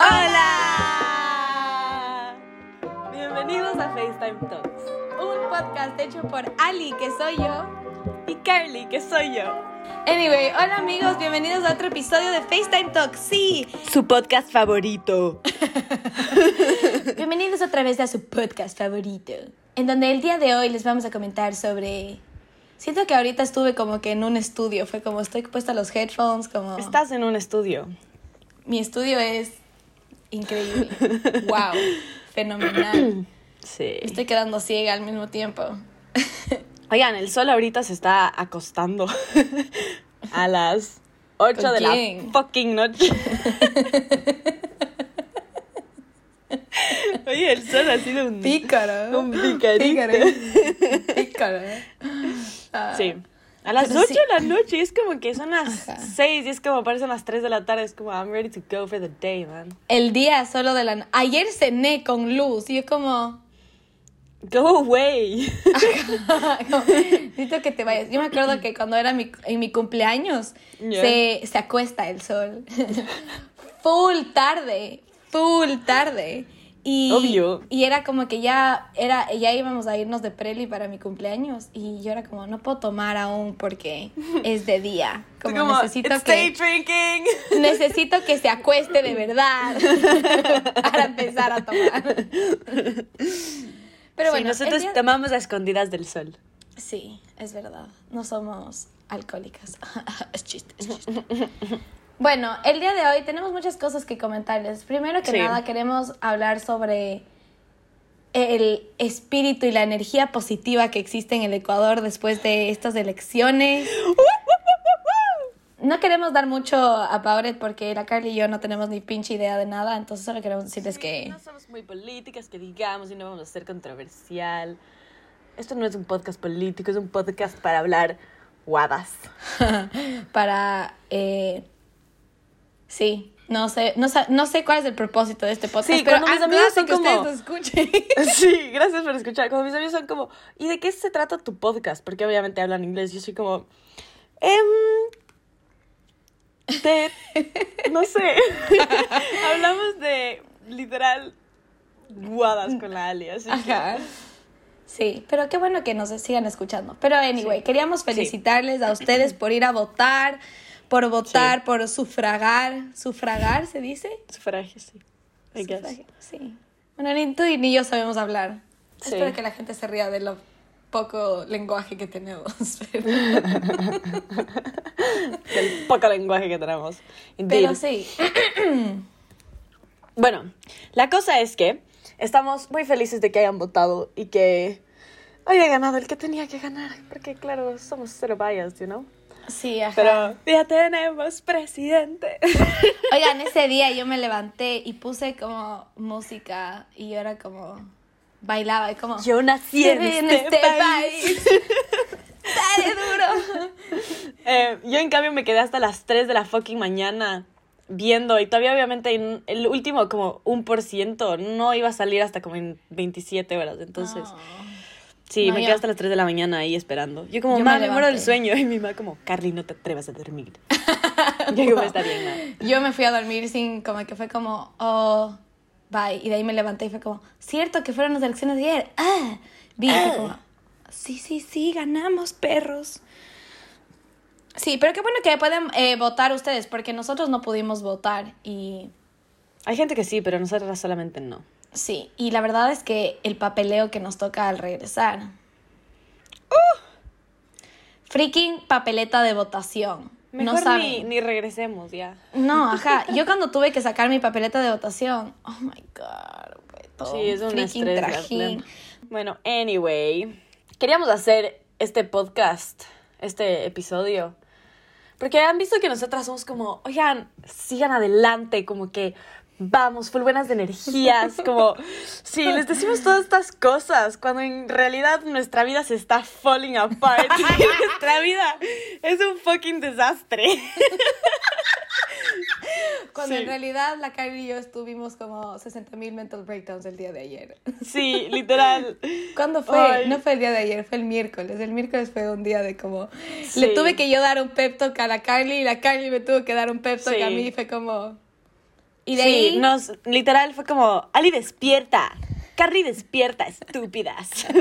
¡Hola! Bienvenidos a FaceTime Talks. Un podcast hecho por Ali, que soy yo. Y Carly, que soy yo. Anyway, hola amigos, bienvenidos a otro episodio de FaceTime Talks. Sí, Su podcast favorito. bienvenidos otra vez a su podcast favorito. En donde el día de hoy les vamos a comentar sobre. Siento que ahorita estuve como que en un estudio. Fue como estoy puesta los headphones, como. Estás en un estudio. Mi estudio es increíble. wow, fenomenal. Sí. Me estoy quedando ciega al mismo tiempo. Oigan, el sol ahorita se está acostando a las 8 ¿Con de quién? la fucking noche. Oye, el sol ha sido un... Pícara. Un picarito. Pícara. Ah. Sí. A las Pero 8 sí. de la noche, es como que son las Ajá. 6 y es como parecen las 3 de la tarde. Es como, I'm ready to go for the day, man. El día solo de la... Ayer cené con luz y yo como... Go away. como, Necesito que te vayas. Yo me acuerdo que cuando era mi, en mi cumpleaños Ya. se, se acuesta el sol. full tarde. Full tarde. Y, Obvio. Y era como que ya, era, ya íbamos a irnos de preli para mi cumpleaños. Y yo era como, no puedo tomar aún porque es de día. Como, Como, necesito "It's que... drinking. Necesito que se acueste de verdad para empezar a tomar. Pero sí, bueno, nosotros el día- tomamos a escondidas del sol. Sí, es verdad. No somos alcohólicas. es chiste, es chiste. Bueno, el día de hoy tenemos muchas cosas que comentarles. Primero que Sí. nada, queremos hablar sobre el espíritu y la energía positiva que existe en el Ecuador después de estas elecciones. No queremos dar mucho a Pauret porque la Carly y yo no tenemos ni pinche idea de nada, entonces solo queremos decirles que... No somos muy políticas, que digamos, y no vamos a ser controversial. Esto no es un podcast político, es un podcast para hablar guadas. para eh, sí no sé no, sa- no sé cuál es el propósito de este podcast Sí, pero mis amigos son que como- ustedes lo escuchen Sí, gracias por escuchar. Cuando mis amigos son como, ¿y de qué se trata tu podcast? Porque obviamente hablan inglés. Yo soy como, em, de, no sé. Hablamos de literal guadas con la Ali, así que- Ajá. sí pero qué bueno que nos sigan escuchando pero anyway Sí. queríamos felicitarles a ustedes por ir a votar por votar por sufragar sufragar se dice Sufragio, sí. I guess. Sufragio, sí bueno ni tú ni yo sabemos hablar Sí. espero que la gente se ría de lo poco lenguaje que tenemos pero- Del poco lenguaje que tenemos. Indeed. pero sí Bueno, la cosa es que estamos muy felices de que hayan votado y que haya ganado el que tenía que ganar. Porque, claro, somos cero biased, you know? Sí ajá Pero ya tenemos presidente. Oigan, ese día yo me levanté y puse como música y yo era como bailaba y como Yo nací en "Viví este, país. Dale duro. Eh, yo, en cambio, me quedé hasta las 3 de la fucking mañana viendo y todavía, obviamente, en el último como un por ciento no iba a salir hasta como en 27 horas. Entonces, sí, No, me quedé hasta las 3 de la mañana ahí esperando. Yo como, Yo me me muero del sueño. Y mi mamá como, Carly, no te atrevas a dormir. yo como, está bien, ma". Yo me fui a dormir sin como que fue como oh bye y de ahí me levanté y fue como cierto que fueron las elecciones de ayer. Ah, vi como sí sí sí ganamos perros. Sí, pero qué bueno que pueden eh, votar ustedes porque nosotros no pudimos votar y Hay gente que sí, pero nosotras solamente no. Sí, y la verdad es que el papeleo que nos toca al regresar. Freaking papeleta de votación. Mejor no saben. ni, ni regresemos ya. No, ajá. Yo cuando tuve que sacar mi papeleta de votación, oh my god, fue todo Sí, es un freaking estrés. trajín. Bueno, anyway, queríamos hacer este podcast, este episodio, porque han visto que nosotras somos como, oigan, sigan adelante, como que vamos, full buenas de energías, como, sí, les decimos todas estas cosas, cuando en realidad nuestra vida se está falling apart, nuestra vida es un fucking desastre. Cuando Sí. en realidad la Kylie y yo estuvimos como 60 mil mental breakdowns el día de ayer. Sí, literal. ¿Cuándo fue? Ay. No fue el día de ayer, fue el miércoles. El miércoles fue un día de como... Sí. Le tuve que yo dar un pep talk a la Kylie y la Kylie me tuvo que dar un pep talk a mí y fue como... Y de sí, ahí... nos, literal fue como, Ali despierta, Carrie despierta, estúpidas.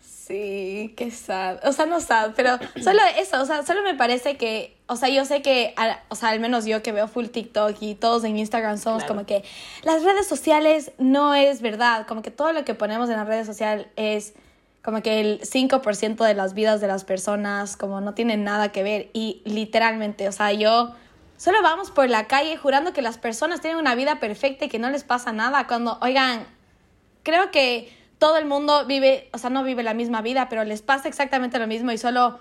Sí, qué sad. O sea, no sad, pero solo eso, o sea, solo me parece que, o sea, yo sé que, al- o sea, al menos yo que veo full TikTok y todos en Instagram somos Claro. como que las redes sociales no es verdad, como que todo lo que ponemos en las redes sociales es como que el 5% de las vidas de las personas, como no tienen nada que ver y literalmente, o sea, yo solo vamos por la calle jurando que las personas tienen una vida perfecta y que no les pasa nada cuando, oigan, creo que todo el mundo vive, o sea, no vive la misma vida, pero les pasa exactamente lo mismo y solo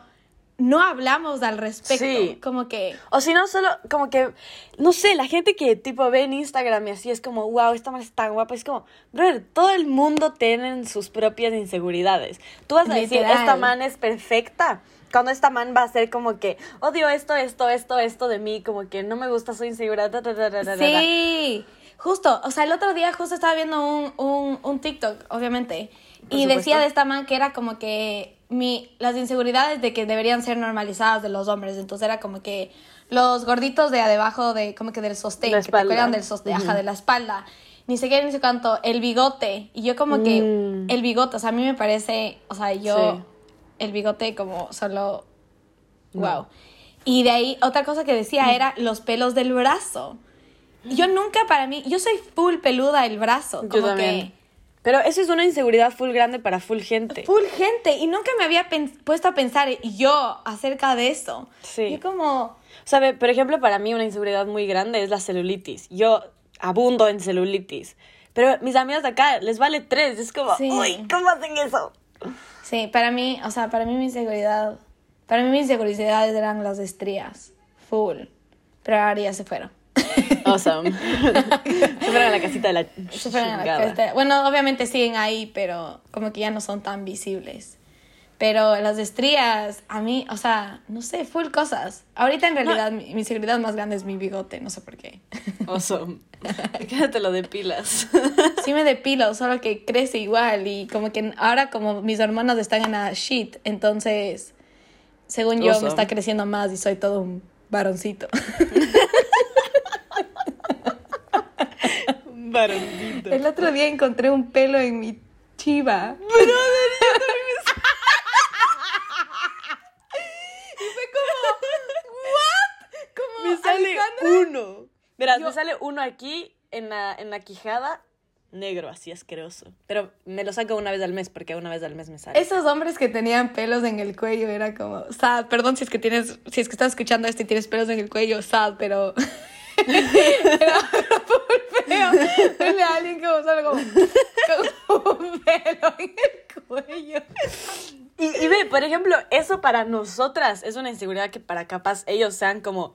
no hablamos al respecto. Sí. Como que, O si no, solo como que, no sé, la gente que tipo ve en Instagram y así es como, wow, esta man está guapa. Es como, brother, todo el mundo tiene sus propias inseguridades. Tú vas a decir, esta man es perfecta. Cuando esta man va a ser como que, odio esto, esto, esto, esto de mí, como que no me gusta, soy insegura. ta, ta, ta, sí, justo, o sea, el otro día justo estaba viendo un, un, un TikTok, obviamente, Por y supuesto. decía de esta man que era como que mi, las inseguridades de que deberían ser normalizadas de los hombres, entonces era como que los gorditos de debajo de, como que del sostén, La que te cuelgan del sostén, ajá, de la espalda, ni sé qué, ni sé cuánto, el bigote, y yo como que, Mm. el bigote, o sea, a mí me parece, o sea, yo, Sí. El bigote como solo, No. wow. Y de ahí, otra cosa que decía era los pelos del brazo. Yo nunca para mí, yo soy full peluda el brazo, Yo como también. Pero eso es una inseguridad full grande para full gente. que full gente y nunca me había puesto a pensar yo acerca de eso. Sí. Yo como ve, por ejemplo, para mí una inseguridad muy grande es la celulitis. Yo abundo en celulitis. Pero mis amigas de acá les vale tres. Es como, Sí. uy, ¿cómo hacen eso? Sí, para mí, o sea, para mí mi inseguridad, para mí mis inseguridades eran las estrías, full. Pero ahora ya se fueron. Awesome. Se fueron a la casita de la Se fueron a la cresta. Bueno, obviamente siguen ahí, pero como que ya no son tan visibles. Pero las estrías, a mí, o sea, no sé, full cosas. Ahorita en realidad mi, mi inseguridad más grande es mi bigote, no sé por qué. Awesome. Quédate lo de pilas. Sí me depilo, solo que crece igual y como que ahora como mis hormonas están en la shit, entonces, según yo, me está creciendo más y soy todo un varoncito. Varoncito. El otro día encontré un pelo en mi chiva. Y Uno. Verás, Yo- me sale uno aquí en la, en la quijada, negro, así asqueroso. Pero me lo saco una vez al mes porque una vez al mes me sale. Esos hombres que tenían pelos en el cuello era como, sad, perdón si es que tienes, si es que estás escuchando esto y tienes pelos en el cuello, sad, pero era feo. Verle a alguien como solo como, como un pelo en el cuello. Y, y ve, por ejemplo, eso para nosotras es una inseguridad que para capaz ellos sean como.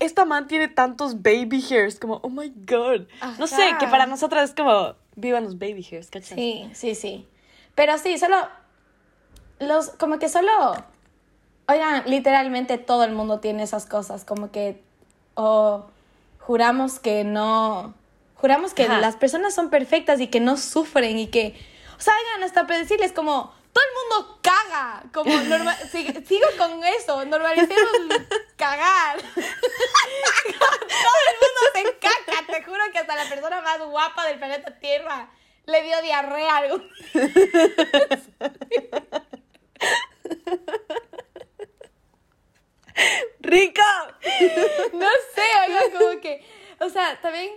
Esta man tiene tantos baby hairs, como, oh my god. No sé, que para nosotras es como, vivan los baby hairs, ¿cachai? Sí, sí, sí. Pero sí, solo los, como que solo, oigan, literalmente todo el mundo tiene esas cosas, como que, o juramos que no, juramos que Ajá. las personas son perfectas y que no sufren y que, o sea, oigan, hasta decirles como, todo el mundo caga, como, norma- sig- sigo con eso, normalicemos cagar. todo el mundo se caca, te juro que hasta la persona más guapa del planeta Tierra le dio diarrea a algún ¡Rico! No sé, oigan, como que, o sea, también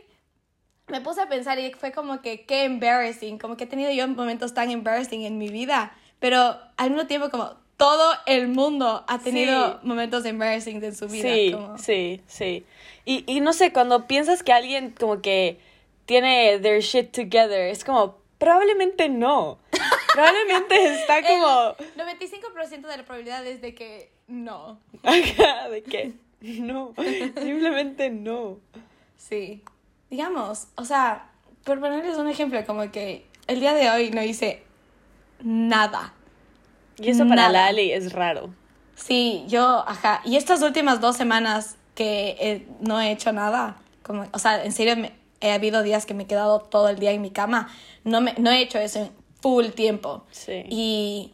me puse a pensar y fue como que qué embarrassing, como que he tenido yo momentos tan embarrassing en mi vida, pero al mismo tiempo como todo el mundo ha tenido Sí. momentos embarrassing en su vida. Sí, como- sí, sí. Y, y no sé, cuando piensas que alguien como que tiene their shit together, es como, probablemente no. Probablemente está como, El 95% de la probabilidad es de que no. de que no, simplemente no. Sí. Digamos, o sea, por ponerles un ejemplo, como que el día de hoy no hice nada. Y eso para Nada. Lali es raro. Sí, yo, ajá. Y estas últimas dos semanas que no he hecho nada, como, o sea, en serio, me- he habido días que me he quedado todo el día en mi cama. No, me, no he hecho eso en full tiempo. Sí. Y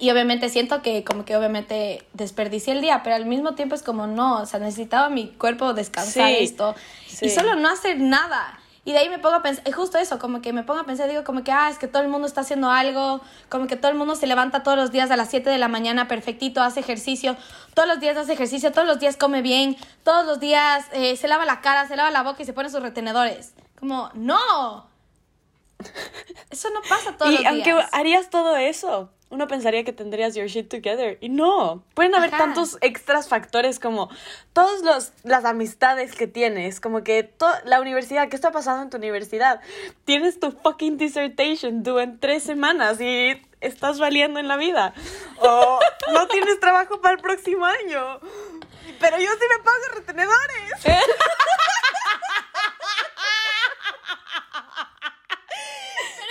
Y obviamente siento que como que obviamente desperdicié el día, pero al mismo tiempo es como no, o sea, necesitaba mi cuerpo descansar Sí, esto sí. y solo no hacer nada. Y de ahí me pongo a pensar, es justo eso, como que me pongo a pensar, digo como que, ah, es que todo el mundo está haciendo algo, como que todo el mundo se levanta todos los días a las 7 de la mañana, perfectito, hace ejercicio, todos los días hace ejercicio, todos los días come bien, todos los días eh, se lava la cara, se lava la boca y se pone sus retenedores. Como, no. Eso no pasa todos y los aunque días. harías todo eso, uno pensaría que tendrías your shit together. Y no. Pueden haber Ajá. tantos extras factores como todas las amistades que tienes. Como que la universidad, ¿qué está pasando en tu universidad? Tienes tu fucking dissertation due en tres semanas y estás valiendo en la vida. O no tienes trabajo para el próximo año. Pero yo sí me pago retenedores. Pero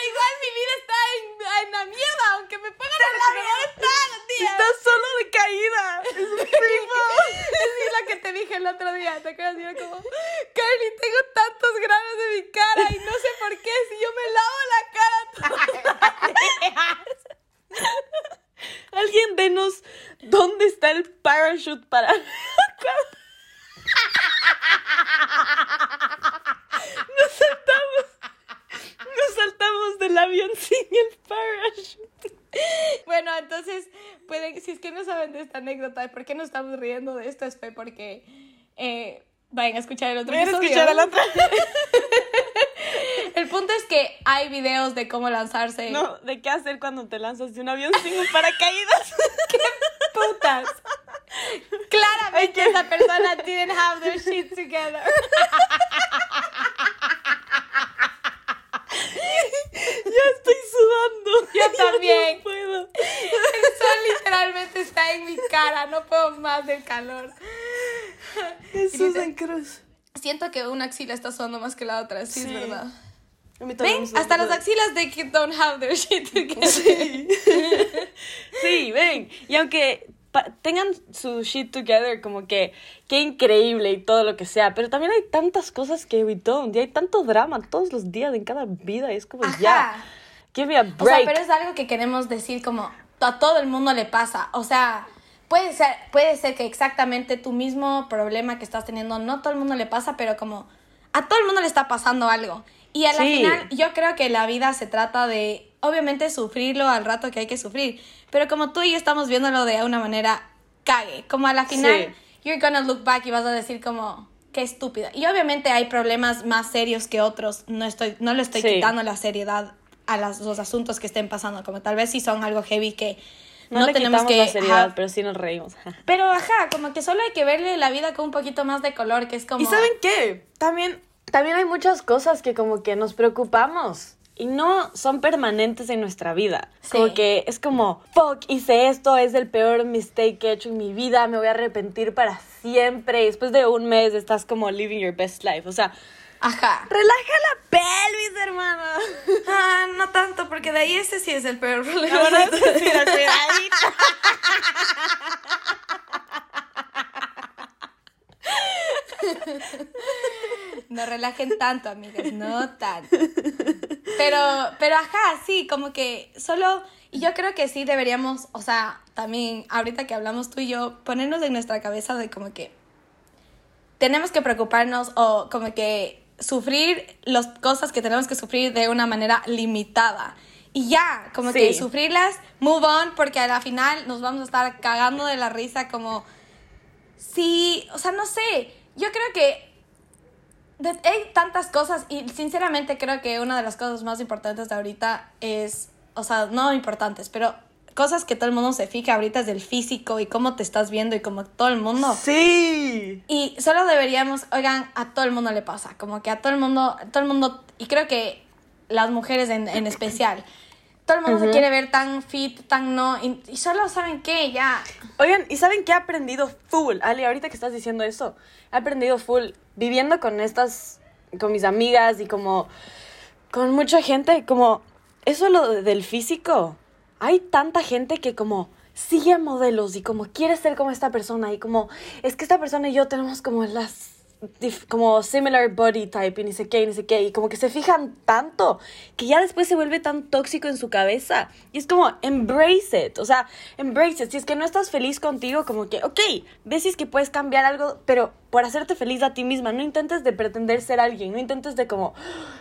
igual mi vida está en, en la mierda, aunque me pongan retenedores todos los días. Estás solo de caída. Es un Es la que te dije el otro día, ¿te acuerdas? Y era como, Carly, tengo tantos granos de mi cara y no sé por qué, si yo me lavo la cara todos. Alguien denos dónde está el parachute para. Nos saltamos. Nos saltamos del avión sin el parachute. Bueno, entonces, pueden, si es que no saben de esta anécdota, de por qué nos estamos riendo de esto, es porque eh, vayan a escuchar el otro Voy a escuchar a la otra. El punto es que hay videos de cómo lanzarse. No, ¿de qué hacer cuando te lanzas de un avión sin un paracaídas? putas. Claramente esa persona didn't have their shit together. ya estoy sudando. También. No puedo. El sol literalmente está en mi cara, no puedo más del calor. Jesús en cruz. Siento que una axila está sonando más que la otra, sí, es Sí. verdad. Mí también ¿Ven? Hasta las axilas de que don't have their shit together. Sí. sí, ven. Y aunque tengan su shit together, como que qué increíble y todo lo que sea, pero también hay tantas cosas que we don't. Y hay tanto drama todos los días en cada vida. Y es como Ajá. ya. Give me a O sea, break. pero es algo que queremos decir como a todo el mundo le pasa. O sea, puede ser, puede ser que exactamente tu mismo problema que estás teniendo, no todo el mundo le pasa, pero como a todo el mundo le está pasando algo. Y a la Sí. final, yo creo que la vida se trata de, obviamente, sufrirlo al rato que hay que sufrir. Pero como tú y yo estamos viéndolo de una manera cague, como a la final, you're gonna look back y vas a decir como, qué estúpida. Y obviamente hay problemas más serios que otros, no, estoy, no le estoy Sí. quitando la seriedad a las- los asuntos que estén pasando, como tal vez si son algo heavy que no, no, le tenemos quitamos que... la seriedad, ajá. pero sí nos reímos. Pero ajá, como que solo hay que verle la vida con un poquito más de color, que es como... ¿Y saben qué? También, también hay muchas cosas que como que nos preocupamos y no son permanentes en nuestra vida. Sí. Como que es como, fuck, hice esto, es el peor mistake que he hecho en mi vida, me voy a arrepentir para siempre. Y después de un mes estás como living your best life. O sea, Ajá. relaja la pelvis, hermana. Ah, no tanto, porque de ahí ese sí es el peor problema. Ahora sí, la cuidadita. No relajen tanto, amigas, no tanto. Pero, pero ajá, sí, como que solo, y yo creo que sí deberíamos, o sea, también ahorita que hablamos tú y yo, ponernos en nuestra cabeza de como que tenemos que preocuparnos o como que sufrir las cosas que tenemos que sufrir de una manera limitada. Y ya, como Sí. que sufrirlas, move on, porque a la final nos vamos a estar cagando de la risa como... Sí, o sea, no sé, yo creo que hay tantas cosas y sinceramente creo que una de las cosas más importantes de ahorita es, o sea, no importantes, pero cosas que todo el mundo se fija ahorita es del físico y cómo te estás viendo y como todo el mundo. Sí. Y solo deberíamos, oigan, a todo el mundo le pasa, como que a todo el mundo, todo el mundo, y creo que las mujeres en, en especial, todo el mundo se quiere ver tan fit, tan no, y, y solo saben qué, ya. Oigan, ¿y saben qué he aprendido full? Ali, ahorita que estás diciendo eso, he aprendido full viviendo con estas, con mis amigas y como con mucha gente, como eso lo de- del físico. Hay tanta gente que como sigue modelos y como quiere ser como esta persona y como es que esta persona y yo tenemos como las como similar body type y ni sé qué, y ni sé qué, y como que se fijan tanto que ya después se vuelve tan tóxico en su cabeza. Y es como, embrace it, o sea, embrace it. Si es que no estás feliz contigo, como que, ok, ves que puedes cambiar algo, pero por hacerte feliz a ti misma, no intentes de pretender ser alguien, no intentes de como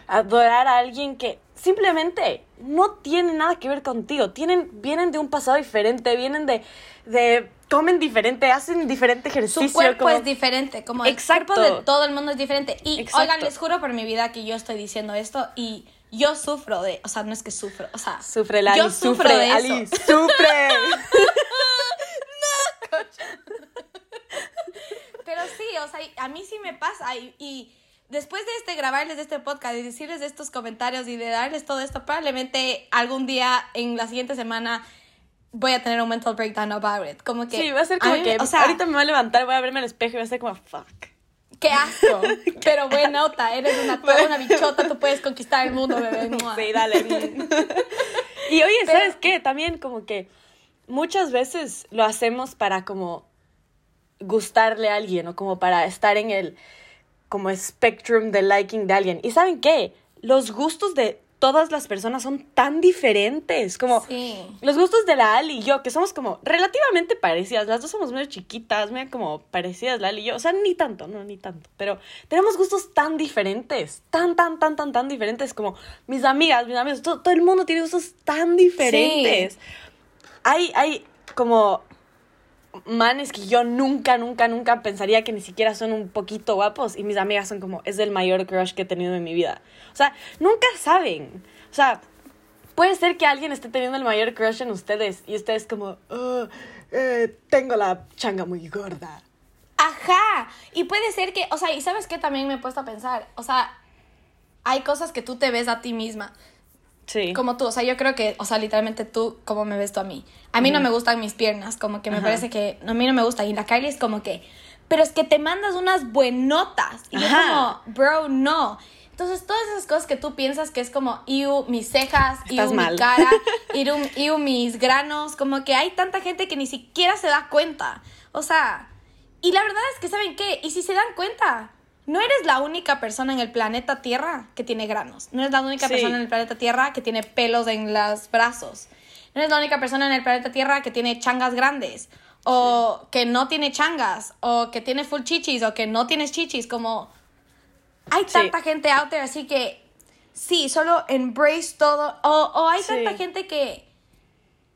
adorar a alguien que simplemente no tiene nada que ver contigo. Tienen, vienen de un pasado diferente, vienen de, de comen diferente, hacen diferente ejercicio. Su cuerpo como- es diferente, como el Exacto. cuerpo de todo el mundo es diferente. Y Exacto. oigan, les juro por mi vida que yo estoy diciendo esto y yo sufro de, o sea, no es que sufro, o sea, Sufre, Lali, yo sufro sufre, de eso. Ali, sufre. Pero sí, o sea, a mí sí me pasa y, y después de este grabarles este podcast y decirles estos comentarios y de darles todo esto, probablemente algún día en la siguiente semana voy a tener un mental breakdown about it. Como que Sí, va a ser como mí- que o sea, ahorita me voy a levantar, voy a verme al espejo y voy a ser como, fuck. qué asco. Pero buena nota, eres una, una bichota, tú puedes conquistar el mundo, bebé. Mua. Sí, dale. y oye, Pero- ¿sabes qué? También como que muchas veces lo hacemos para como gustarle a alguien o como para estar en el como spectrum de liking de alguien. ¿Y saben qué? Los gustos de todas las personas son tan diferentes, como Sí. los gustos de la Ali y yo, que somos como relativamente parecidas, las dos somos medio chiquitas, medio como parecidas la Ali y yo, o sea, ni tanto, no, ni tanto, pero tenemos gustos tan diferentes, tan, tan, tan, tan, tan diferentes, como mis amigas, mis amigos, todo, todo el mundo tiene gustos tan diferentes. Hay, hay como manes que yo nunca, nunca, nunca pensaría que ni siquiera son un poquito guapos y mis amigas son como, es el mayor crush que he tenido en mi vida. O sea, nunca saben. O sea, puede ser que alguien esté teniendo el mayor crush en ustedes y ustedes como, "Oh, eh, tengo la changa muy gorda. Ajá. Y puede ser que, o sea, y sabes qué también me he puesto a pensar, o sea, hay cosas que tú te ves a ti misma. Sí. Como tú, o sea, yo creo que, o sea, literalmente tú, como me ves tú a mí. A mí no me gustan mis piernas, como que me Ajá. parece que a mí no me gusta. Y la Kylie es como que, pero es que te mandas unas buenotas. Y yo como, bro, no. Entonces, todas esas cosas que tú piensas que es como, iu, mis cejas, Estás iu, mal. mi cara, iu, iu, mis granos, como que hay tanta gente que ni siquiera se da cuenta. O sea, y la verdad es que, ¿saben qué? Y si se dan cuenta, no eres la única persona en el planeta Tierra que tiene granos. No eres la única Sí. persona en el planeta Tierra que tiene pelos en los brazos. No eres la única persona en el planeta Tierra que tiene changas grandes. O que no tiene changas. O que tiene full chichis. O que no tienes chichis. Como hay Sí. tanta gente out there, así que sí, solo embrace todo. O, o hay tanta gente que,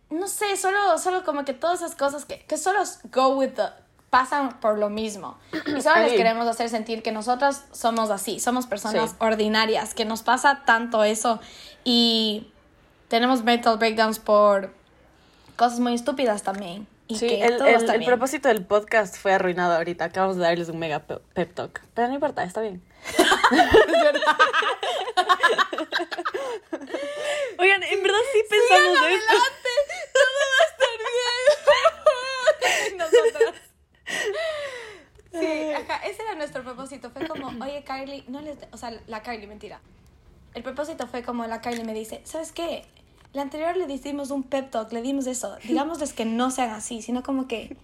no sé, solo, solo como que todas esas cosas que, que solo go with the, pasan por lo mismo. Y solo les queremos hacer sentir que nosotros somos así, somos personas Sí. ordinarias, que nos pasa tanto eso y tenemos mental breakdowns por cosas muy estúpidas también. Y Sí, que el, todo el- está el bien. propósito del podcast fue arruinado ahorita. Acabamos de darles un mega pe- pep talk. Pero no importa, está bien. Oigan, en verdad sí pensamos esto. Nosotras. Sí, ajá, ese era nuestro propósito. Fue como, oye, Kylie, no les. O sea, la Kylie, mentira. El propósito fue como la Kylie me dice, ¿sabes qué? La anterior le dimos un pep talk, le dimos eso. Digámosles que no sean así, sino como que.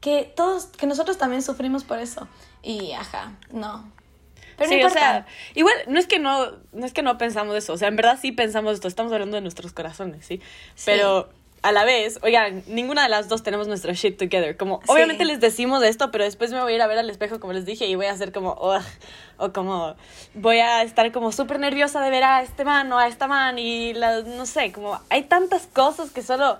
Que todos, que nosotros también sufrimos por eso. Y ajá, no. Pero no sí, o importa. sea, igual no es que no, no es que no pensamos eso, o sea, en verdad sí pensamos esto, estamos hablando de nuestros corazones, ¿sí? Sí. Pero a la vez, oigan, ninguna de las dos tenemos nuestro shit together, como Sí. obviamente les decimos esto, pero después me voy a ir a ver al espejo como les dije y voy a hacer como "Ugh", o como voy a estar como súper nerviosa de ver a este man o a esta man y la, no sé, como hay tantas cosas que solo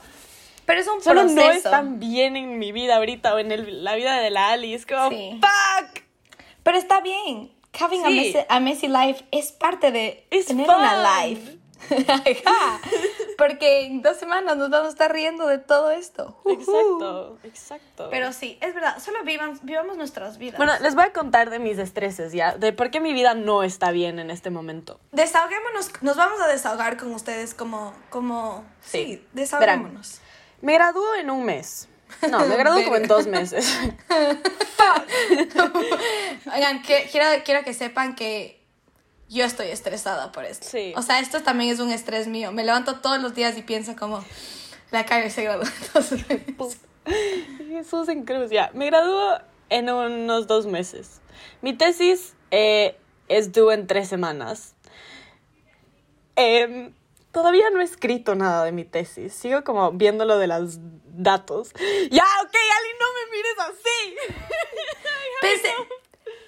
Pero es un solo proceso. no están bien en mi vida ahorita o en el- la vida de la Ali, es como Sí. fuck. Pero está bien. Having a, Sí. messy, a messy life es parte de It's tener fun. una life. Porque en dos semanas nos vamos a estar riendo de todo esto. Exacto, exacto. Pero sí, es verdad. Solo vivan, vivamos nuestras vidas. Bueno, les voy a contar de mis estreses ya, de por qué mi vida no está bien en este momento. desahoguémonos. Nos vamos a desahogar con ustedes como... como Sí. sí, desahoguémonos. Me gradúo en un mes. No, me gradúo como en dos meses. Oigan, que- quiero, quiero que sepan que yo estoy estresada por esto. Sí. O sea, esto también es un estrés mío. Me levanto todos los días y pienso como... La Kylie se graduó. Entonces, Jesús en cruz, ya. Me gradúo en unos dos meses. Mi tesis eh, es due en tres semanas. Em, todavía no he escrito nada de mi tesis. Sigo como viendo lo de los datos. Ya, ok, Ali, no me mires así. Pensé,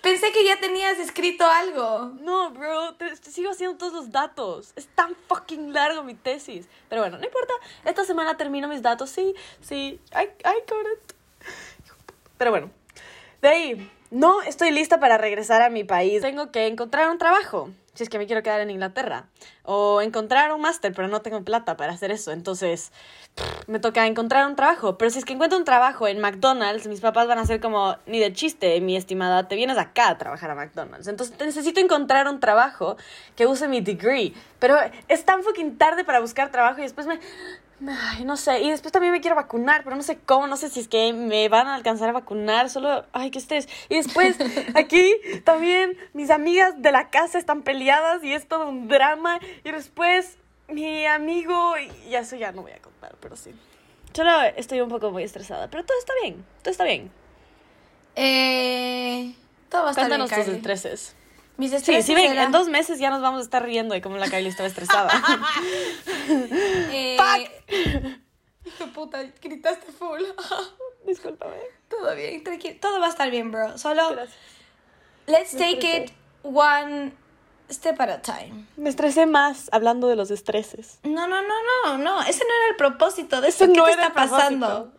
pensé que ya tenías escrito algo. No, bro, te, te sigo haciendo todos los datos. Es tan fucking largo mi tesis. Pero bueno, no importa. Esta semana termino mis datos. Sí, sí. I, I got it. Pero bueno, de ahí, no estoy lista para regresar a mi país. Tengo que encontrar un trabajo, si es que me quiero quedar en Inglaterra. O encontrar un máster, pero no tengo plata para hacer eso. Entonces, me toca encontrar un trabajo. Pero si es que encuentro un trabajo en McDonald's, mis papás van a ser como, ni de chiste, mi estimada, te vienes acá a trabajar a McDonald's. Entonces, necesito encontrar un trabajo que use mi degree. Pero es tan fucking tarde para buscar trabajo y después me... Ay, no sé, y después también me quiero vacunar, pero no sé cómo, no sé si es que me van a alcanzar a vacunar, solo, ay, que estés. Y después, aquí también mis amigas de la casa están peleadas y es todo un drama. Y después, mi amigo, y eso ya no voy a contar, pero sí. Solo estoy un poco muy estresada, pero todo está bien, todo está bien. Eh, todo va a estar Cuéntanos bien, tus estreses. Mis Sí, sí, ven, eran- en dos meses ya nos vamos a estar riendo de cómo la Kylie estaba estresada. eh, Hijo de puta, gritaste full. Discúlpame. todo bien, tranquilo. Todo va a estar bien, bro. Solo, Gracias. let's Me take it one step at a time. Me estresé más hablando de los estreses. No, no, no, no, no. Ese no era el propósito de Ese esto. ¿Qué no te era está propósito. pasando?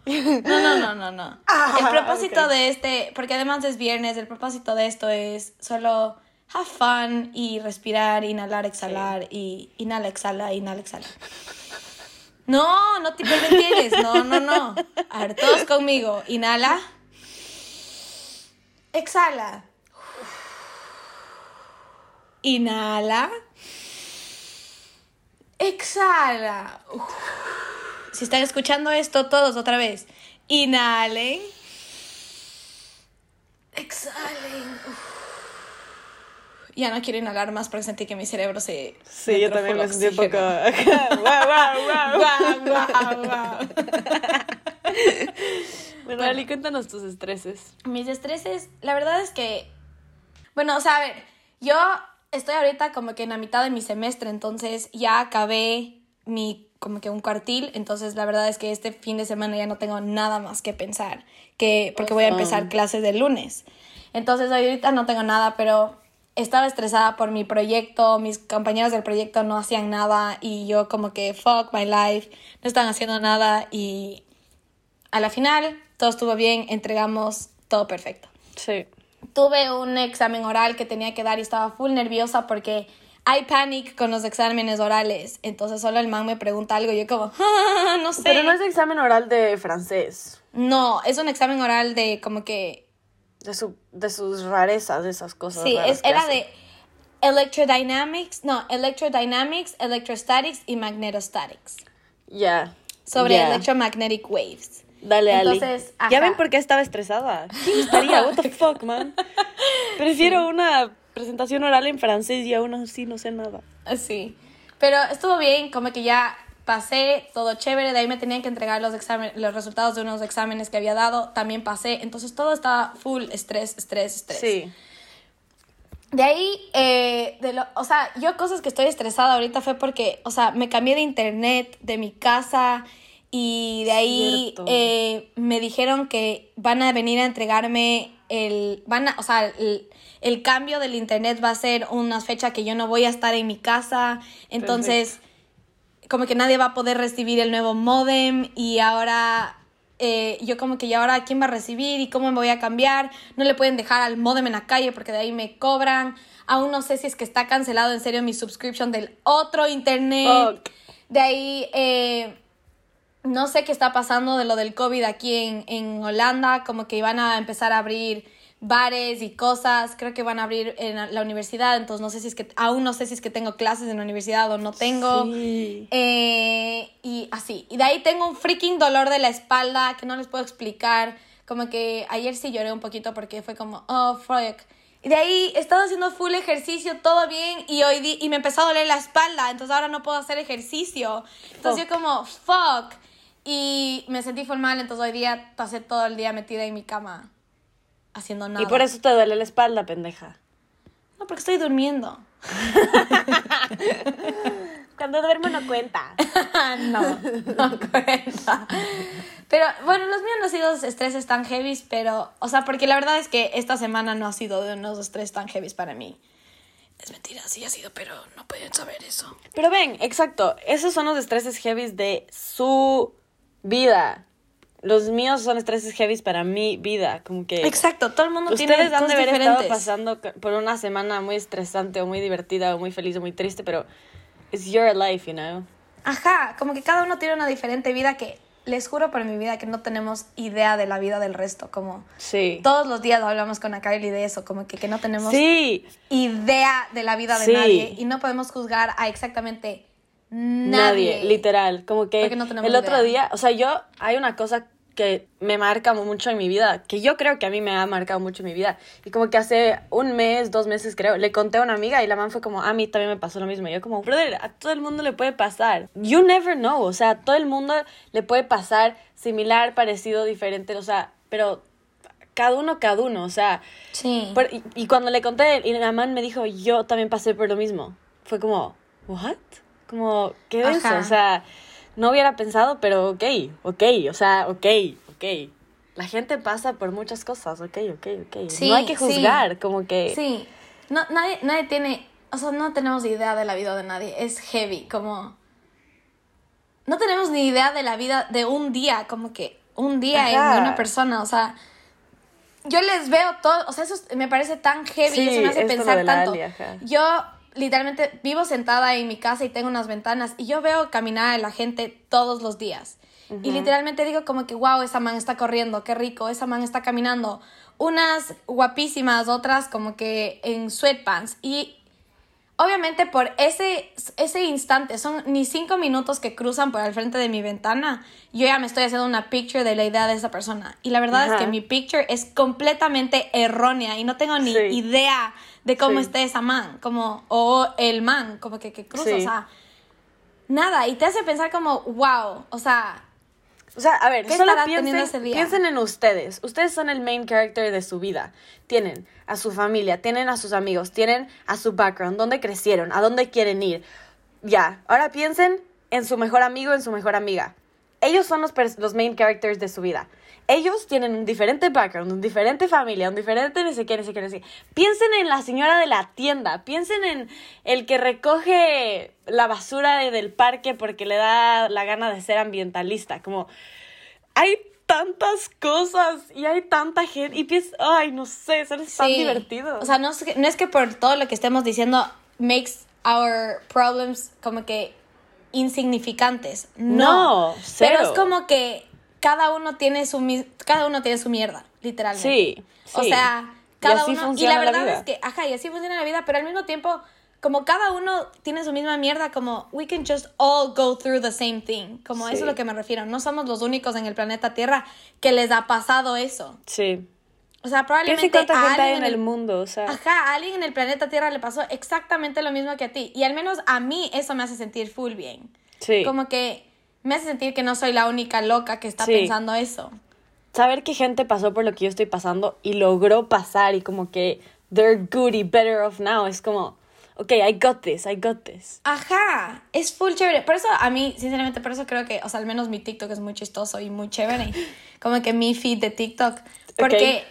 No, no, no, no, no. Ah, el propósito ok. de este, porque además es viernes, el propósito de esto es solo have fun y respirar, inhalar, exhalar y inhala, exhala, inhala, exhala. No, no te hiperventiles, no, no, no. A ver, todos conmigo. Inhala. Exhala. Inhala. Exhala. Si están escuchando esto, todos otra vez. Inhalen. Exhalen. Ya no quiero inhalar más porque sentí que mi cerebro se. Sí, yo también me sentí un poco... oxígeno. guau, guau, guau. Guau, guau, guau. Bueno, Ali, cuéntanos tus estreses. Mis estreses, la verdad es que, bueno, o sea, a ver, yo estoy ahorita como que en la mitad de mi semestre, entonces ya acabé mi, como que un cuartil, entonces la verdad es que este fin de semana ya no tengo nada más que pensar, que, porque voy a empezar clases del lunes. Entonces ahorita no tengo nada, pero estaba estresada por mi proyecto, mis compañeros del proyecto no hacían nada y yo como que fuck my life, no están haciendo nada y a la final todo estuvo bien, entregamos todo perfecto. Sí. Tuve un examen oral que tenía que dar y estaba full nerviosa porque hay panic con los exámenes orales. Entonces solo el man me pregunta algo y yo como, "Ah, no sé. Pero no es examen oral de francés. No, es un examen oral de como que... De, su, de sus rarezas, de esas cosas. Sí, raras es, era de electrodynamics, no, electrodynamics, electrostatics y magnetostatics. Ya. Sobre ya. electromagnetic waves. Dale, Ali. Entonces, ¿Ya ajá. ven por qué estaba estresada? ¿Quién estaría? What the fuck, man? Prefiero una presentación oral en francés y aún así no sé nada. Sí. Pero estuvo bien, como que ya pasé, todo chévere, de ahí me tenían que entregar los, examen- los resultados de unos exámenes que había dado, también pasé, entonces todo estaba full estrés, estrés, estrés. Sí. De ahí, eh, de lo, o sea, yo cosas que estoy estresada ahorita fue porque, o sea, me cambié de internet, de mi casa, y de ahí eh, me dijeron que van a venir a entregarme el, van a, o sea, el, el cambio del internet va a ser una fecha que yo no voy a estar en mi casa, entonces como que nadie va a poder recibir el nuevo modem y ahora eh, yo como que ya ahora quién va a recibir y cómo me voy a cambiar, no le pueden dejar al modem en la calle porque de ahí me cobran, aún no sé si es que está cancelado en serio mi subscription del otro internet, Fuck. de ahí eh, no sé qué está pasando de lo del COVID aquí en, en Holanda, como que iban a empezar a abrir bares y cosas, creo que van a abrir en la universidad, entonces no sé si es que, aún no sé si es que tengo clases en la universidad o no tengo. Sí. Eh, y así. Y de ahí tengo un freaking dolor de la espalda que no les puedo explicar. Como que ayer sí lloré un poquito porque fue como, oh, fuck. Y de ahí he estado haciendo full ejercicio, todo bien, y hoy di- y me empezó a doler la espalda, entonces ahora no puedo hacer ejercicio. Entonces yo como, fuck. Y me sentí full mal, entonces hoy día pasé todo el día metida en mi cama. Haciendo nada. Y por eso te duele la espalda, pendeja. No, porque estoy durmiendo. Cuando duermo no cuenta. no, no cuenta. Pero bueno, los míos no han sido estreses tan heavy, pero, o sea, porque la verdad es que esta semana no ha sido de unos estrés tan heavy para mí. Es mentira, sí ha sido, pero no pueden saber eso. Pero ven, exacto, esos son los estreses heavy de su vida. Los míos son estreses heavy para mi vida, como que... Exacto, todo el mundo tiene Ustedes han cosas de haber diferentes. estado pasando por una semana muy estresante o muy divertida o muy feliz o muy triste, pero it's your life, you know. Ajá, como que cada uno tiene una diferente vida que les juro por mi vida que no tenemos idea de la vida del resto, como Sí. todos los días hablamos con Kylie de eso, como que, que no tenemos Sí, idea de la vida de Sí. nadie y no podemos juzgar a exactamente nadie, nadie. literal. Como que no el otro idea. día, o sea, yo, hay una cosa que me marca mucho en mi vida, que yo creo que a mí me ha marcado mucho en mi vida. Y como que hace un mes, dos meses creo, le conté a una amiga y la man fue como, a mí también me pasó lo mismo. Y yo como, brother, a todo el mundo le puede pasar. You never know, o sea, a todo el mundo le puede pasar similar, parecido, diferente, o sea, pero cada uno, cada uno, o sea, Sí. por- y, y cuando le conté, y la man me dijo, yo también pasé por lo mismo. Fue como, ¿what? Como, ¿qué es eso? O sea, no hubiera pensado, pero ok, ok, o sea, ok, ok. La gente pasa por muchas cosas, ok, ok, ok. Sí, no hay que sí. juzgar, como que... Sí, no, nadie, nadie tiene, o sea, no tenemos idea de la vida de nadie, es heavy, como... No tenemos ni idea de la vida de un día, como que un día Ajá. en una persona, o sea... Yo les veo todo, o sea, eso es- me parece tan heavy, Sí, eso me hace pensar tanto. Yo literalmente vivo sentada en mi casa y tengo unas ventanas y yo veo caminar a la gente todos los días. Y literalmente digo como que, wow, esa man está corriendo, qué rico, esa man está caminando. Unas guapísimas, otras como que en sweatpants. Y obviamente por ese, ese instante, son ni cinco minutos que cruzan por el frente de mi ventana, yo ya me estoy haciendo una picture de la idea de esa persona. Y la verdad es que mi picture es completamente errónea y no tengo ni Sí. idea de cómo Sí. esté esa man, como, o el man, como que, que cruza, Sí. o sea, nada. Y te hace pensar como, wow, o sea, O sea, a ver, ¿Qué solo piensen, en ustedes. Ustedes son el main character de su vida. Tienen a su familia, tienen a sus amigos, tienen a su background, dónde crecieron, a dónde quieren ir. Ya, ahora piensen en su mejor amigo, en su mejor amiga. Ellos son los, los main characters de su vida. Ellos tienen un diferente background, un diferente familia, un diferente no sé qué, no sé qué, no sé qué. Piensen en la señora de la tienda, piensen en el que recoge la basura de- del parque porque le da la gana de ser ambientalista. Como, hay tantas cosas y hay tanta gente y piensas, ay, no sé, eso es tan Sí. divertido. O sea, no es, que, no es que por todo lo que estemos diciendo makes our problems como que insignificantes. No. Pero es como que cada uno tiene su cada uno tiene su mierda, literalmente. Sí, O sí. sea, Y cada así uno y funciona la la verdad vida. es que ajá, y así funciona la vida, pero al mismo tiempo como cada uno tiene su misma mierda, como we can just all go through the same thing. Como eso es Sí. lo que me refiero. No somos los únicos en el planeta Tierra que les ha pasado eso. sí. O sea, probablemente a hay alguien en el mundo, o sea. Ajá, a alguien en el planeta Tierra le pasó exactamente lo mismo que a ti. Y al menos a mí eso me hace sentir full bien. Sí. Como que me hace sentir que no soy la única loca que está Sí. pensando eso. saber que gente pasó por lo que yo estoy pasando y logró pasar y como que they're good y better off now es como ok I got this I got this Ajá, es full chévere. Por eso a mí, sinceramente, por eso creo que, o sea, al menos mi TikTok es muy chistoso y muy chévere. Como que mi feed de TikTok. Porque,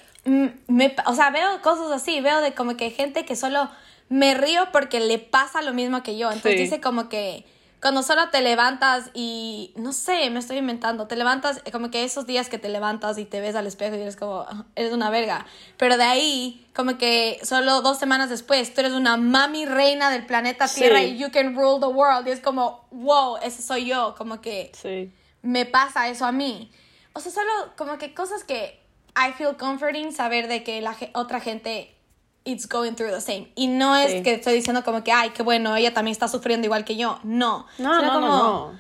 me, o sea, veo cosas así, veo de como que gente que solo me río porque le pasa lo mismo que yo. Entonces Sí. dice como que cuando solo te levantas y, no sé, me estoy inventando, te levantas, eh, como que esos días que te levantas y te ves al espejo y eres como, "Ah, eres una verga. Pero de ahí, como que solo dos semanas después, tú eres una mami reina del planeta Sí. Tierra y you can rule the world. Y es como, wow, ese soy yo, como que sí me pasa eso a mí. O sea, solo como que cosas que I feel comforting saber de que la otra gente it's going through the same. Y no es Sí. que estoy diciendo como que, ay, qué bueno, ella también está sufriendo igual que yo. No. no Sino no como, no no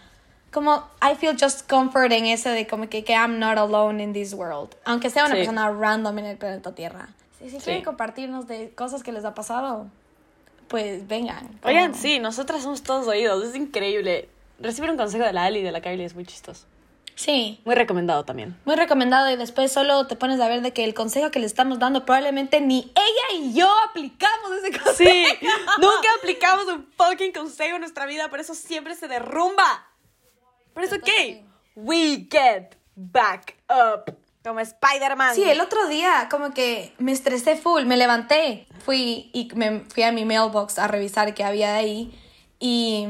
Como I feel just comfort en ese de como que, que I'm not alone in this world. Aunque sea una Sí. persona random en el planeta Tierra. Si, si Sí. quieren compartirnos de cosas que les ha pasado, pues vengan. oigan Como- sí nosotras somos todos oídos es increíble recibir un consejo de la Ali y de la Kylie es muy chistoso Sí. Muy recomendado también. Muy recomendado y después solo te pones a ver de que el consejo que le estamos dando probablemente ni ella y yo aplicamos ese consejo. Sí, nunca aplicamos un fucking consejo en nuestra vida, por eso siempre se derrumba. Pero es ok. We get back up. Como Spider-Man. Sí, el otro día como que me estresé full, me levanté, fui y me fui a mi mailbox a revisar qué había ahí y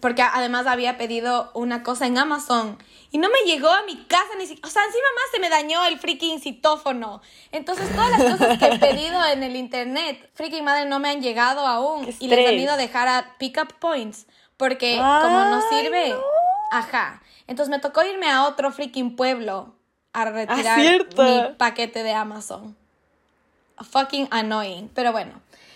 porque además había pedido una cosa en Amazon y no me llegó a mi casa ni siquiera, o sea, encima más se me dañó el freaking citófono. Entonces todas las cosas que he pedido en el internet, freaking madre, no me han llegado aún y les han ido a dejar a pickup points porque Ay, como no sirve, no. ajá. Entonces me tocó irme a otro freaking pueblo a retirar cierto. mi paquete de Amazon. Fucking annoying. Pero bueno.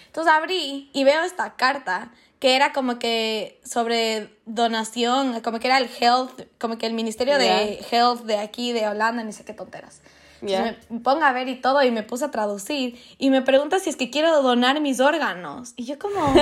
Entonces abrí y veo esta carta que era como que sobre donación, como que era el health, como que el ministerio de health de aquí, de Holanda, ni sé qué tonteras. Entonces me pongo a ver y todo y me puse a traducir y me pregunta si es que quiero donar mis órganos. Y yo como...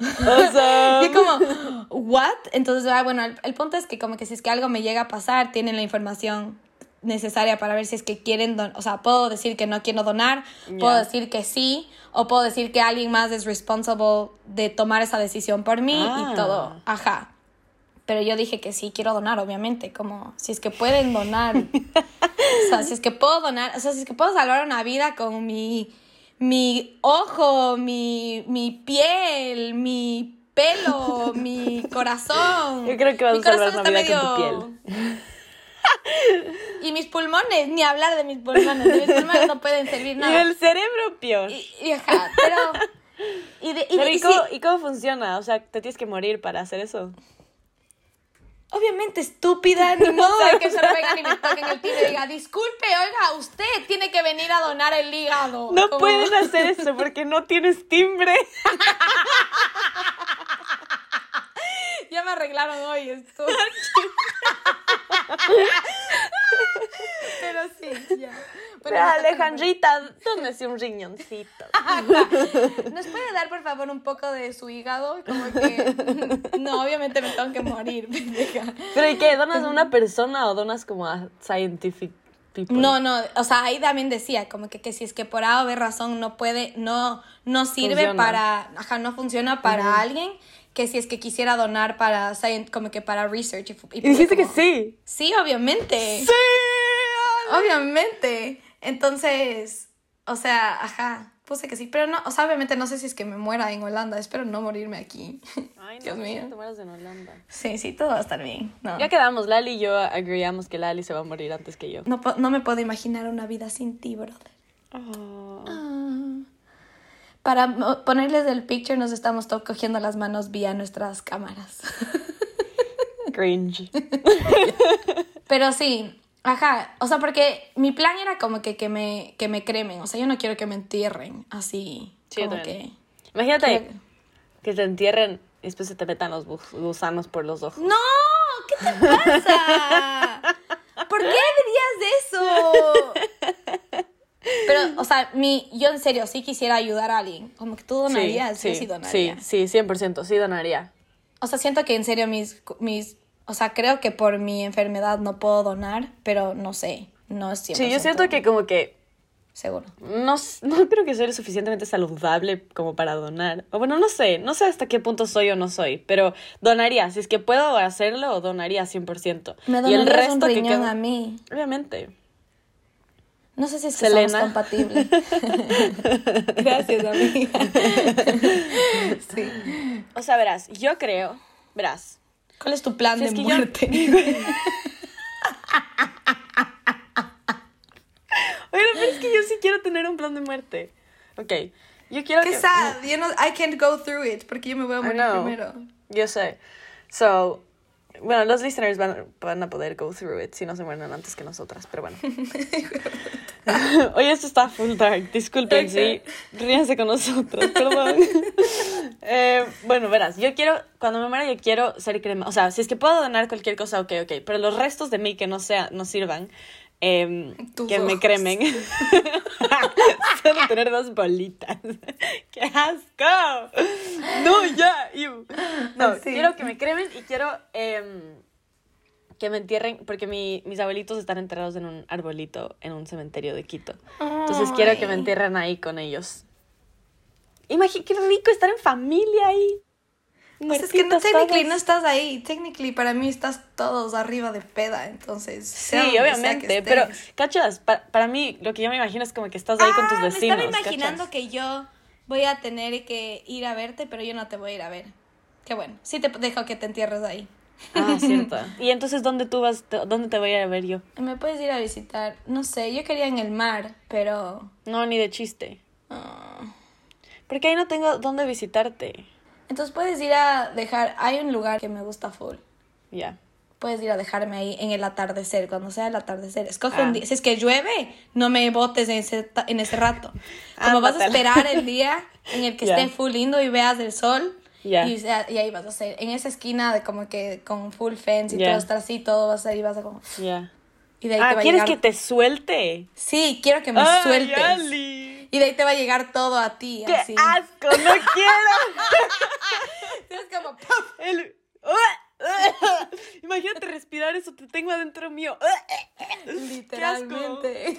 Awesome. Y como, ¿what? Entonces, ah, bueno, el, el punto es que como que si es que algo me llega a pasar, tienen la información necesaria para ver si es que quieren, don o sea, puedo decir que no quiero donar, puedo Ya. decir que sí, o puedo decir que alguien más es responsable de tomar esa decisión por mí Ah. y todo, ajá. Pero yo dije que sí, quiero donar, obviamente, como si es que pueden donar, o sea, si es que puedo donar, o sea, si es que puedo salvar una vida con mi, mi ojo, mi, mi piel, mi pelo, mi corazón. Yo creo que vas Mi a salvar una vida con tu medio- y mis pulmones, ni hablar de mis pulmones, de mis pulmones no pueden servir Y nada. el cerebro, peor. Y, y ajá, pero... Y, de, y, Pero, y ¿y, sí, cómo, ¿y cómo funciona? O sea, ¿te tienes que morir para hacer eso? obviamente estúpida, ni modo de que solo vengan y me toquen el timbre y diga, disculpe, oiga, usted tiene que venir a donar el hígado. No Como- pueden hacer eso porque no tienes timbre. Ya me arreglaron hoy esto. Pero sí, ya. Pero toca- Alejandrita, ¿dónde un riñoncito? ¿Nos puede dar, por favor, un poco de su hígado? Como que... No, obviamente me tengo que morir, pendeja. ¿Pero y qué? ¿Donas a una persona o donas como a scientific people? No, no, o sea, ahí también decía, como que, que si es que por A o B razón no puede, no, no sirve Funciona. para, ajá, no funciona para alguien, que si es que quisiera donar para, como que para research. Y, y Y dijiste que sí. Sí, obviamente. ¡Sí! Obviamente. Entonces, o sea, ajá, puse que sí, pero no, o sea, obviamente no sé si es que me muera en Holanda, espero no morirme aquí. Ay, no, Dios mío. te mueras en Holanda. Sí, sí, todo va a estar bien. No, Ya quedamos, Lali y yo agreeamos que Lali se va a morir antes que yo. no, po- no me puedo imaginar una vida sin ti, brother. Oh. Para ponerles el picture nos estamos cogiendo las manos vía nuestras cámaras. Cringe. Pero sí, ajá, o sea, porque mi plan era como que, que, me, que me cremen, o sea, yo no quiero que me entierren así, Sí, como que... Imagínate que te entierren y después se te metan los gu- gusanos por los ojos. ¡No! ¿Qué te pasa? ¿Por qué dirías eso? Pero, o sea, mi, yo en serio sí quisiera ayudar a alguien. Como que tú donarías, yo sí donaría. Sí, sí, 100%, sí donaría. O sea, siento que en serio mis, mis... O sea, creo que por mi enfermedad no puedo donar, pero no sé. No es 100%. Sí, yo siento que como que Seguro. no, no creo que soy lo suficientemente saludable como para donar. O bueno, no sé, no sé hasta qué punto soy o no soy, pero donaría. Si es que puedo hacerlo, donaría 100%. Me y el donarías un resto que riñón queda- a mí. Obviamente. No sé si es que Selena. somos compatibles. Gracias, amiga. sí. O sea, verás, yo creo, verás, ¿Cuál es tu plan Si de es que yo- muerte? Oye, pero es que yo sí quiero tener un plan de muerte. Ok, yo quiero Qué que... sad. Yo no, I can't go through it porque yo me voy a morir know. primero. Yo sé. So, bueno, los listeners van, van a poder go through it si no se mueren antes que nosotras, pero bueno. Oye, esto está full dark. Disculpen, sí. Ríanse con nosotros, perdón. Eh, bueno, verás, yo quiero, cuando me muera, yo quiero ser crema. O sea, si es que puedo donar cualquier cosa, ok, ok. Pero los restos de mí que no sea, no sirvan, em, que me cremen. Solo tener dos bolitas. ¡Qué asco! No, ya, ew. No, Sí. quiero que me cremen y quiero em, que me entierren, porque mi- mis abuelitos están enterrados en un arbolito en un cementerio de Quito. Entonces quiero que me entierren ahí con ellos. Imagínate qué rico estar en familia ahí. Pues es que no, technically no estás ahí. Technically para mí estás todos arriba de peda, entonces. Sí, obviamente, pero cachas, para, para mí lo que yo me imagino es como que estás ahí con tus Ah, vecinos. Me estaba imaginando ¿cachas? que yo voy a tener que ir a verte, pero yo no te voy a ir a ver. Qué bueno. Sí te dejo que te entierres ahí. Ah, cierto. Y entonces, ¿dónde tú vas? Te- ¿Dónde te voy a ir a ver yo? Me puedes ir a visitar. No sé, yo quería en el mar, pero. No, ni de chiste. ah. Porque ahí no tengo dónde visitarte. Entonces puedes ir a dejar. Hay un lugar que me gusta full. Ya. Puedes ir a dejarme ahí en el atardecer, cuando sea el atardecer. Escoge Ah. un día. Si es que llueve, no me botes en ese, en ese rato. Como vas a esperar el día en el que Ya. esté full lindo y veas el sol. Ya. Y, y ahí vas a hacer. En esa esquina de como que con full fence y todo estar así, todo vas a ir vas a como. Y de ahí te Ah, va a ¿quieres llegar. que te suelte? Sí, quiero que me Ay, sueltes. Ali. Y de ahí te va a llegar todo a ti. ¡Qué así. asco! ¡No quiero! es como... El... Imagínate respirar eso, te tengo adentro mío. Literalmente.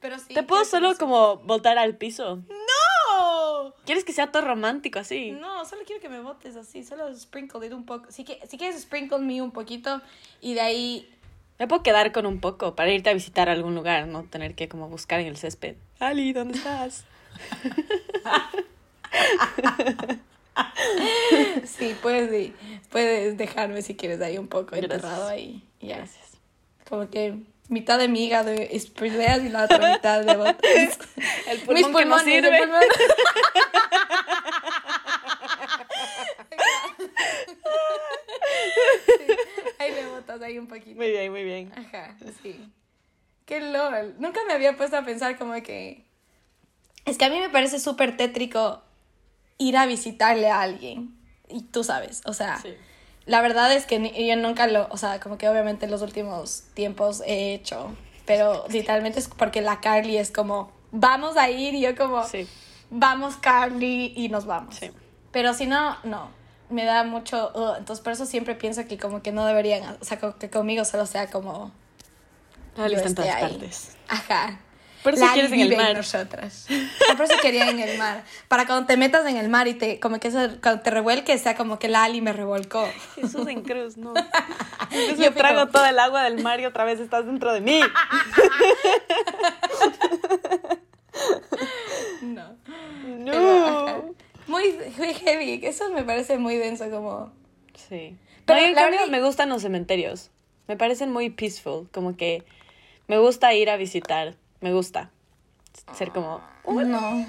Pero sí. ¿Te puedo solo eso? como botar al piso? ¡No! ¿Quieres que sea todo romántico así? No, solo quiero que me botes así, solo sprinkle it un poco. Si, que, si quieres sprinkle me un poquito y de ahí me puedo quedar con un poco para irte a visitar a algún lugar, no tener que como buscar en el césped. Ali, ¿dónde estás? Sí, puedes, sí, puedes dejarme si quieres ahí un poco Gracias. enterrado ahí. Ya. Gracias. Como que mitad de mi hígado es peleas y la otra mitad de botas. El Mis pulmón que no pulmones, el sirve. pulmón. Sí, ahí le botas ahí un poquito. Muy bien, muy bien. Ajá, sí. Qué lol. Nunca me había puesto a pensar como que... Es que a mí me parece súper tétrico ir a visitarle a alguien. Y tú sabes, o sea... Sí. La verdad es que yo nunca lo... O sea, como que obviamente en los últimos tiempos he hecho. Pero literalmente es porque la Carly es como... Vamos a ir y yo como... Sí. Vamos Carly y nos vamos. Sí. Pero si no, no. Me da mucho... entonces por eso siempre pienso que como que no deberían... O sea, que conmigo solo sea como... Yo está en esté todas ahí. partes. Ajá. Por eso La quieres en el mar. nosotras. Por eso quería en el mar. Para cuando te metas en el mar y te, como que eso, cuando te revuelques, sea como que la Ali me revolcó. Jesús en cruz, no. Yo Entonces fui trago como- todo el agua del mar y otra vez estás dentro de mí. No. No. Pero. Muy muy heavy. Eso me parece muy denso como... Sí. Pero Pero en cambio verdad- me gustan los cementerios. Me parecen muy peaceful. Como que me gusta ir a visitar. Me gusta ser como. No.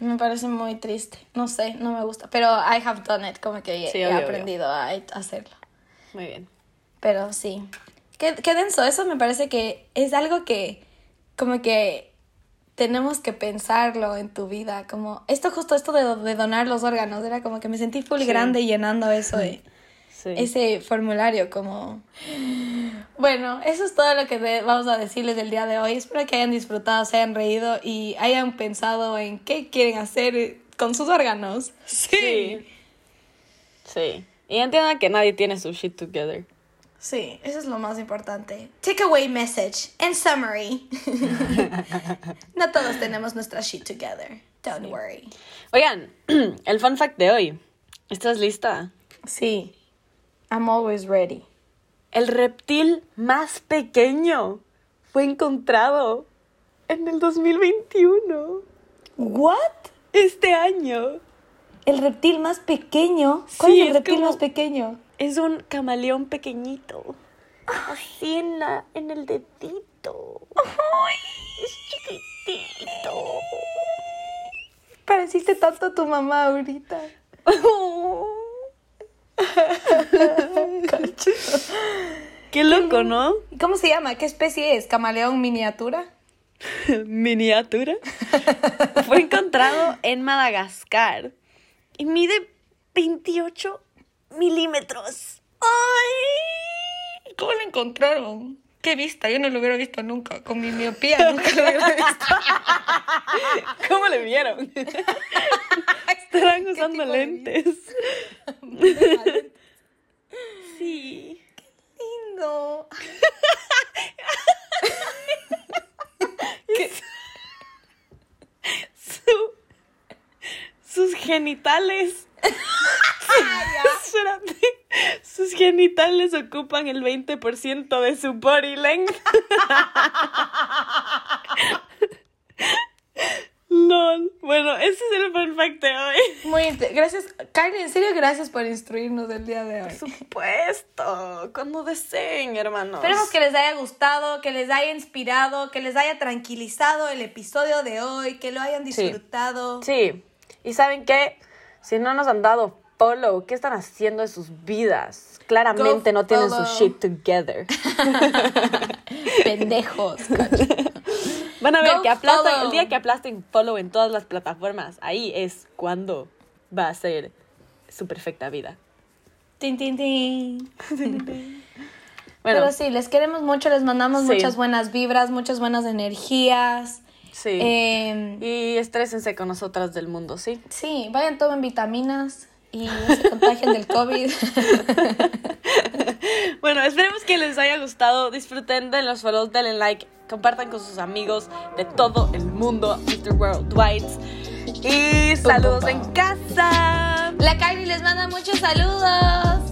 Me parece muy triste. No sé, no me gusta. Pero I have done it. Como que Sí, he obvio, aprendido a a hacerlo. Muy bien. Pero sí. Qué, qué denso. Eso me parece que es algo que como que tenemos que pensarlo en tu vida. Como esto justo esto de, de donar los órganos. Era como que me sentí full Sí. grande llenando eso de Sí. ese formulario como... Bueno, eso es todo lo que vamos a decirles del día de hoy. Espero que hayan disfrutado, se hayan reído y hayan pensado en qué quieren hacer con sus órganos. Sí. Sí. Y entiendan que nadie tiene su shit together. Sí, eso es lo más importante. Takeaway message. In summary. no todos tenemos nuestra shit together. Don't worry. Oigan, el fun fact de hoy. ¿Estás lista? Sí. I'm always ready. El reptil más pequeño fue encontrado en el 2021. What? Este año. ¿El reptil más pequeño? ¿Cuál es el reptil más pequeño? Es un camaleón pequeñito. Así en, la, en el dedito. Es chiquitito. Pareciste tanto a tu mamá ahorita. Qué loco, ¿no? ¿Cómo se llama? ¿Qué especie es? ¿Camaleón miniatura? Miniatura. Fue encontrado en Madagascar y mide 28 milímetros. ¡Ay! ¿Cómo lo encontraron? ¿Qué vista? Yo no lo hubiera visto nunca. Con mi miopía nunca lo hubiera visto. ¿Cómo le vieron? Estarán usando lentes. Sí. Lindo. Su- sus genitales. Espérate. Sus genitales ocupan el 20% de su body length. LOL. Bueno, ese es el fun fact de hoy. Muy gracias, Kylie, en serio, gracias por instruirnos el día de hoy. Por supuesto. Cuando deseen, hermanos. Esperemos que les haya gustado, que les haya inspirado, que les haya tranquilizado el episodio de hoy, que lo hayan Sí. disfrutado. Sí. ¿Y saben qué? Si no nos han dado follow, ¿qué están haciendo de sus vidas? Claramente Go no tienen su shit together. Pendejos. Van a ver Go que aplastan, follow. el día que aplasten follow en todas las plataformas, ahí es cuando va a ser su perfecta vida. tin, tin, tin. Bueno, Pero sí, les queremos mucho, les mandamos Sí. muchas buenas vibras, muchas buenas energías. Sí. Eh, y estrésense con nosotras del mundo, ¿sí? sí, vayan, tomen vitaminas y no se contagien del COVID. Bueno, esperemos que les haya gustado. Disfruten de los follows, denle like, compartan con sus amigos de todo el mundo, Mr. Worldwide. Y saludos en casa. La Kylie les manda muchos saludos.